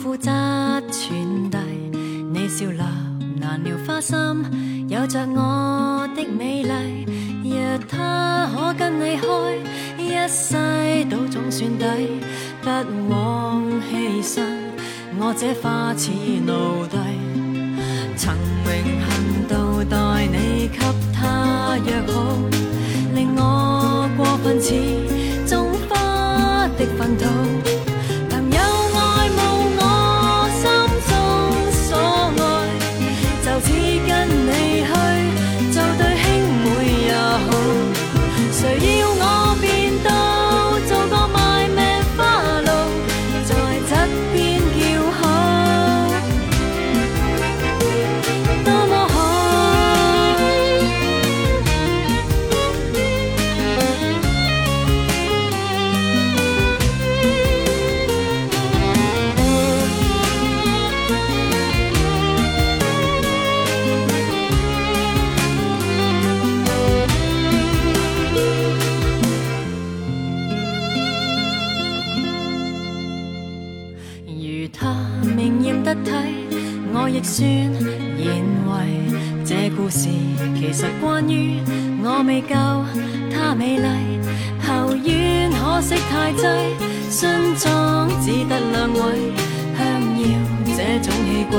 负责传递。你笑纳难了花心，有着我的美丽。若他可跟你开，一世都总算抵。不枉牺牲，我这花似奴隶。曾荣幸到待你给他约好，令我过分似算认为这故事其实关于我未够她美丽，后院可惜太挤，新装只得两位，香要这种气鬼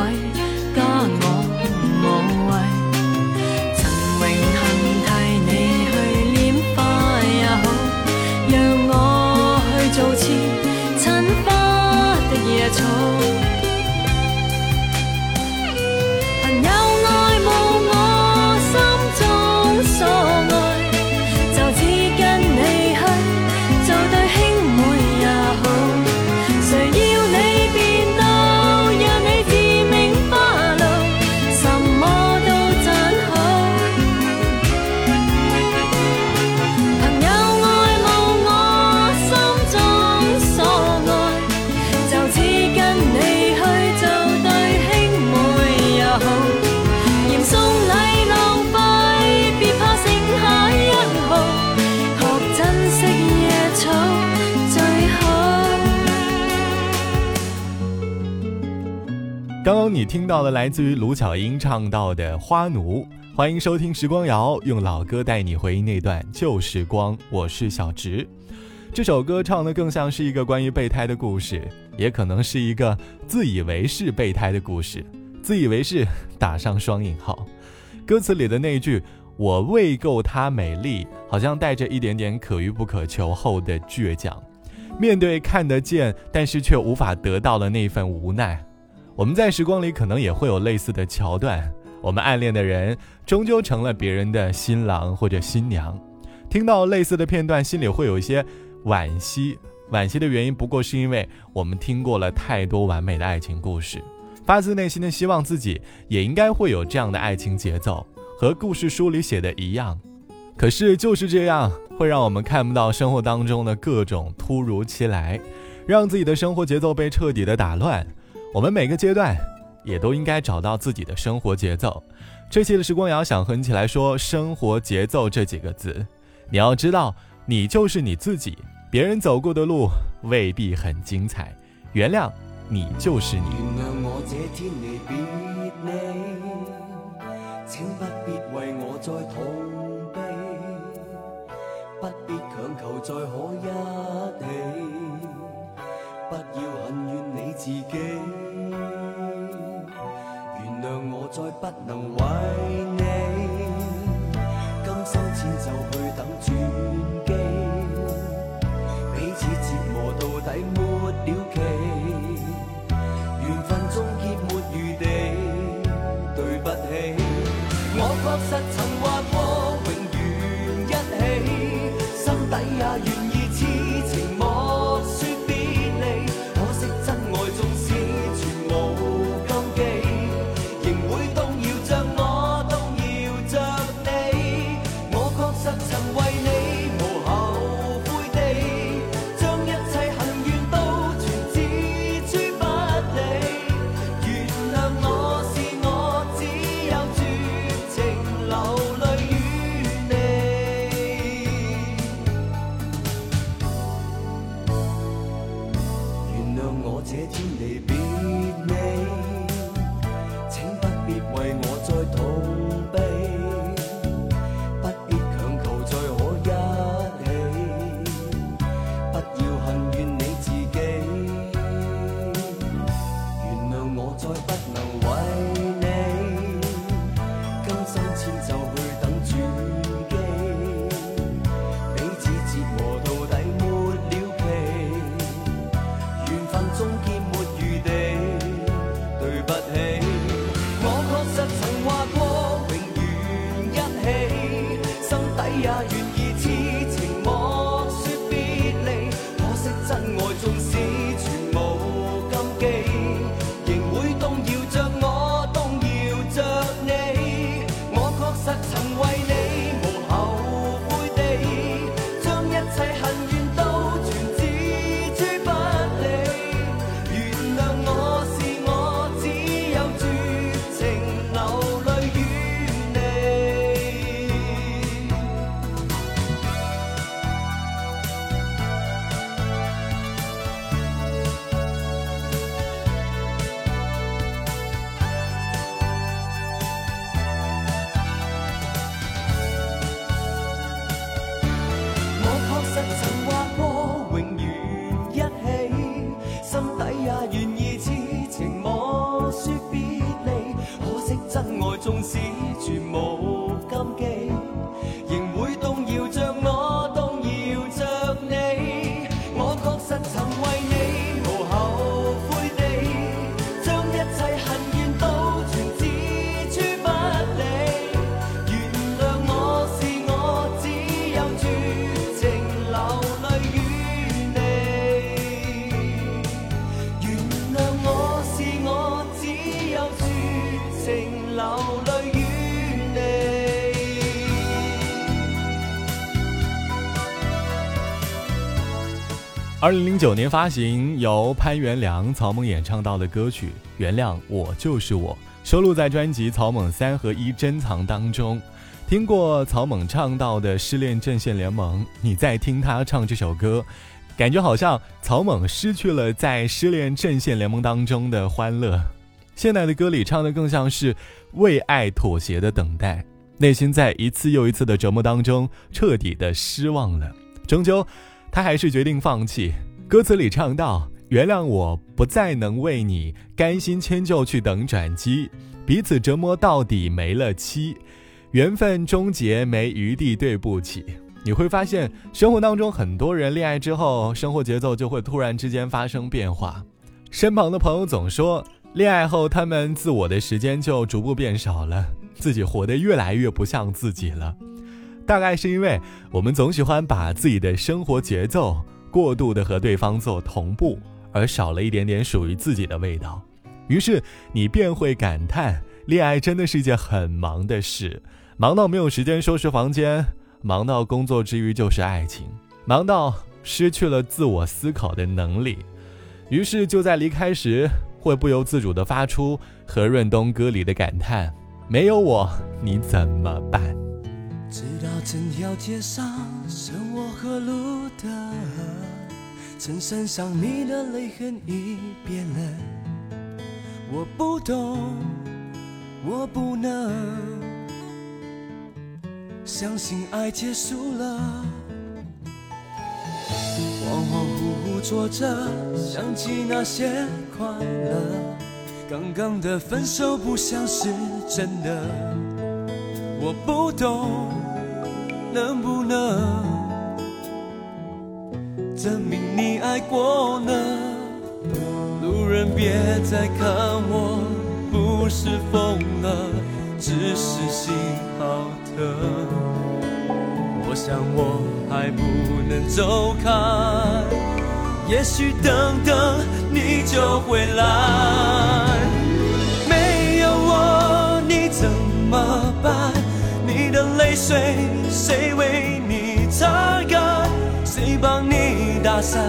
你听到了来自于卢巧音唱到的《花奴》，欢迎收听时光谣，用老歌带你回忆那段旧时光。我是小直，这首歌唱的更像是一个关于备胎的故事，也可能是一个自以为是备胎的故事。自以为是打上双引号，歌词里的那句“我未够她美丽”，好像带着一点点可遇不可求后的倔强，面对看得见但是却无法得到的那份无奈。我们在时光里可能也会有类似的桥段，我们暗恋的人终究成了别人的新郎或者新娘。听到类似的片段，心里会有一些惋惜。惋惜的原因不过是因为我们听过了太多完美的爱情故事，发自内心的希望自己也应该会有这样的爱情节奏，和故事书里写的一样。可是就是这样，会让我们看不到生活当中的各种突如其来，让自己的生活节奏被彻底的打乱。我们每个阶段也都应该找到自己的生活节奏。这期的时光瑶想和你一起来说“生活节奏”这几个字。你要知道，你就是你自己，别人走过的路未必很精彩。原谅你就是你。请不必为我再痛悲，不必强求再可再二零零九年发行，由潘元良、曹猛演唱到的歌曲《原谅我就是我》，收录在专辑《曹猛三合一珍藏》当中。听过曹猛唱到的《失恋阵线联盟》，你再听他唱这首歌，感觉好像曹猛失去了在失恋阵线联盟当中的欢乐。现在的歌里唱的更像是为爱妥协的等待，内心在一次又一次的折磨当中彻底的失望了，终究。他还是决定放弃。歌词里唱到：“原谅我不再能为你甘心迁就去等转机，彼此折磨到底没了期，缘分终结没余地对不起。”你会发现，生活当中很多人恋爱之后，生活节奏就会突然之间发生变化。身旁的朋友总说，恋爱后他们自我的时间就逐步变少了，自己活得越来越不像自己了。大概是因为我们总喜欢把自己的生活节奏过度的和对方做同步，而少了一点点属于自己的味道。于是你便会感叹，恋爱真的是一件很忙的事，忙到没有时间收拾房间，忙到工作之余就是爱情，忙到失去了自我思考的能力。于是就在离开时，会不由自主地发出何润东歌里的感叹：“没有我，你怎么办？”整条街上剩我和路灯，衬衫上你的泪痕已变了。我不懂，我不能相信爱结束了。恍恍惚惚坐着，想起那些快乐，刚刚的分手不像是真的。我不懂，能不能证明你爱过呢？路人别再看我，不是疯了，只是心好疼。我想我还不能走开，也许等等你就回来。没有我你怎么办？你的泪水谁为你擦干？谁帮你打伞，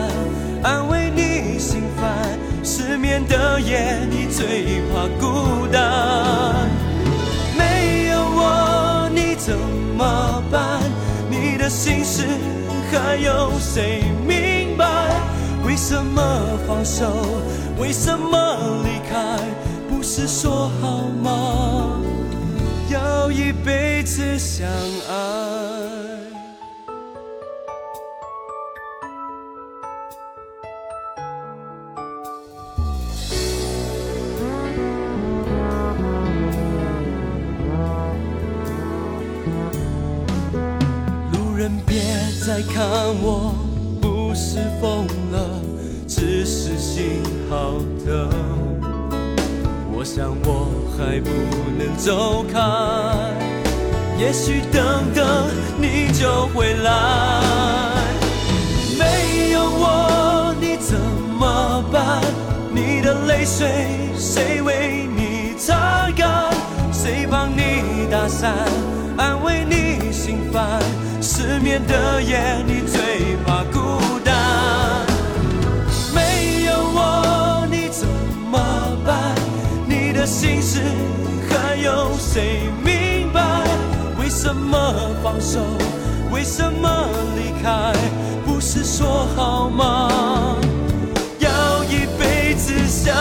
安慰你心烦？失眠的夜，你最怕孤单。没有我你怎么办？你的心事还有谁明白？为什么放手？为什么离开？不是说好吗？要一辈子相爱。路人别再看我，不是疯了，只是心好疼。我想我还不能走开，也许等等你就回来。没有我你怎么办？你的泪水谁为你擦干？谁帮你打伞，安慰你心烦？失眠的夜，谁明白？为什么放手？为什么离开？不是说好吗？要一辈子相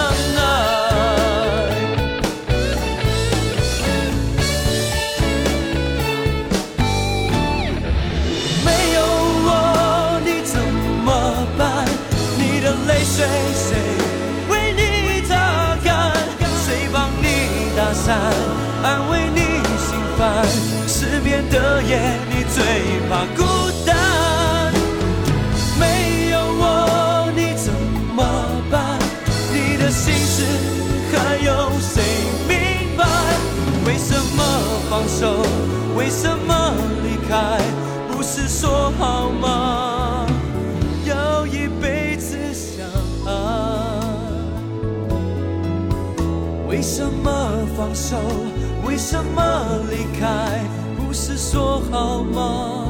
为什么离开？不是说好吗？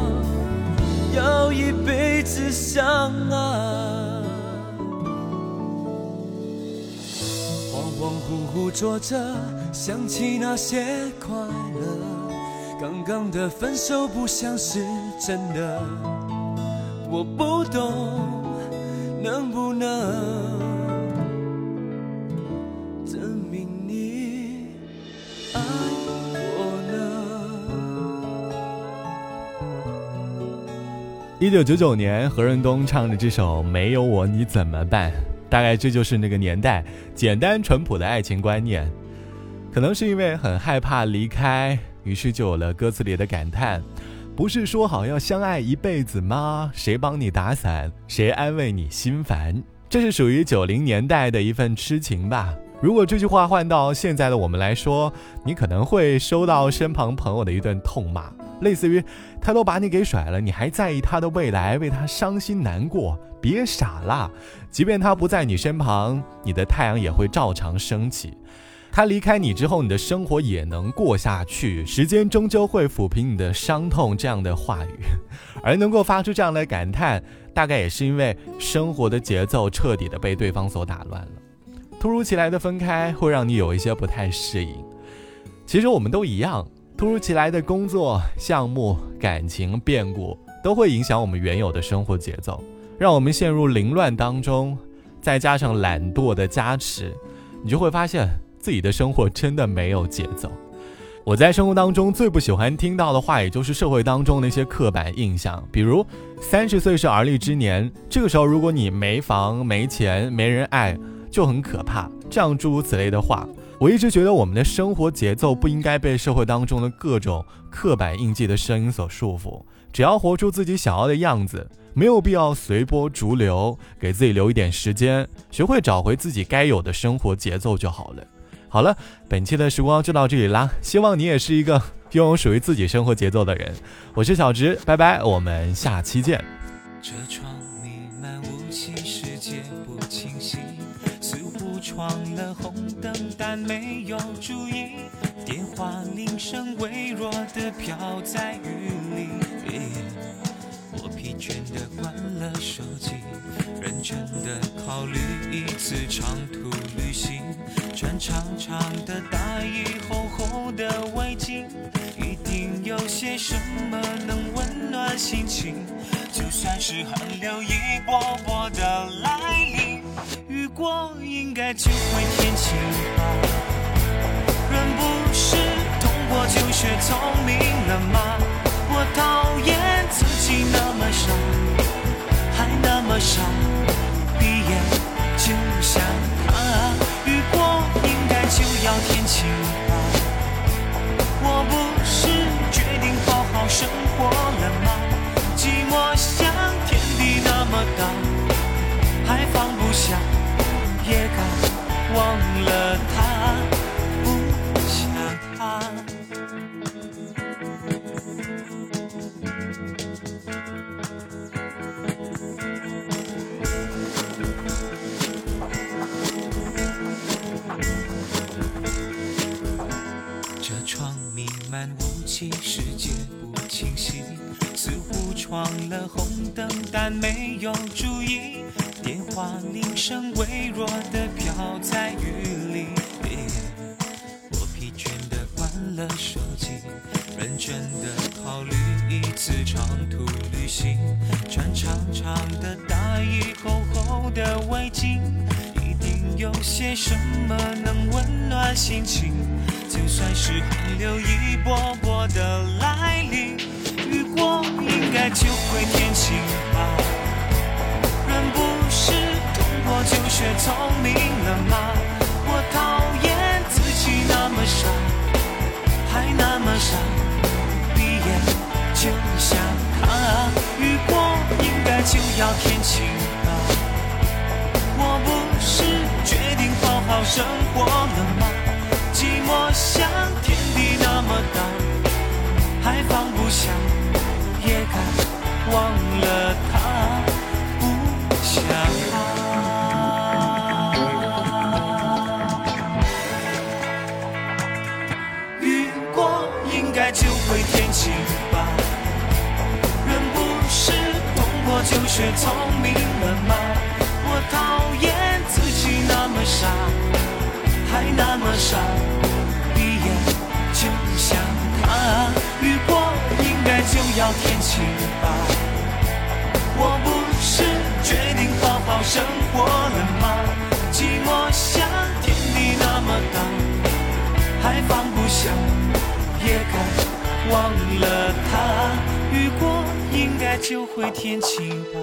要一辈子相爱。恍恍惚惚坐着，想起那些快乐。刚刚的分手不像是真的，我不懂，能不能一九九九年，何润东唱的这首《没有我你怎么办》，大概这就是那个年代简单淳朴的爱情观念。可能是因为很害怕离开，于是就有了歌词里的感叹：“不是说好要相爱一辈子吗？谁帮你打伞？谁安慰你心烦？”这是属于九零年代的一份痴情吧。如果这句话换到现在的我们来说，你可能会收到身旁朋友的一顿痛骂，类似于“他都把你给甩了，你还在意他的未来，为他伤心难过？别傻了，即便他不在你身旁，你的太阳也会照常升起。”他离开你之后，你的生活也能过下去。时间终究会抚平你的伤痛，这样的话语，而能够发出这样的感叹，大概也是因为生活的节奏彻底的被对方所打乱了。突如其来的分开会让你有一些不太适应。其实我们都一样，突如其来的工作项目、感情变故都会影响我们原有的生活节奏，让我们陷入凌乱当中。再加上懒惰的加持，你就会发现。自己的生活真的没有节奏。我在生活当中最不喜欢听到的话，也就是社会当中那些刻板印象，比如三十岁是而立之年，这个时候如果你没房、没钱、没人爱，就很可怕。这样诸如此类的话，我一直觉得我们的生活节奏不应该被社会当中的各种刻板印记的声音所束缚，只要活出自己想要的样子，没有必要随波逐流，给自己留一点时间，学会找回自己该有的生活节奏就好了。好了，本期的时光就到这里啦。希望你也是一个拥有属于自己生活节奏的人。我是小直，拜拜，我们下期见。车窗弥漫雾气，没有注意。电话铃声微弱的飘在雨里，我疲倦的关了手机，认真的考虑一次长途旅行。穿长长的大衣，厚厚的围巾，一定有些什么能温暖心情。就算是寒流一波波的来临，过应该就会天晴吧。人不是痛过就学聪明了吗？我讨厌自己那么傻，还那么傻，闭眼就想世界不清晰，似乎闯了红灯，但没有注意。电话铃声微弱的飘在雨里，我疲倦的关了手机，认真的考虑一次长途旅行，穿长长的大衣，厚厚的围巾，一定有些什么能温暖心情。就算是寒流一波波的来临，雨过应该就会天晴。还那么傻，闭眼就想他。雨过应该就要天晴吧？我不是决定好好生活了吗？寂寞像天地那么大，还放不下，也该忘了他。雨过应该就会天晴吧？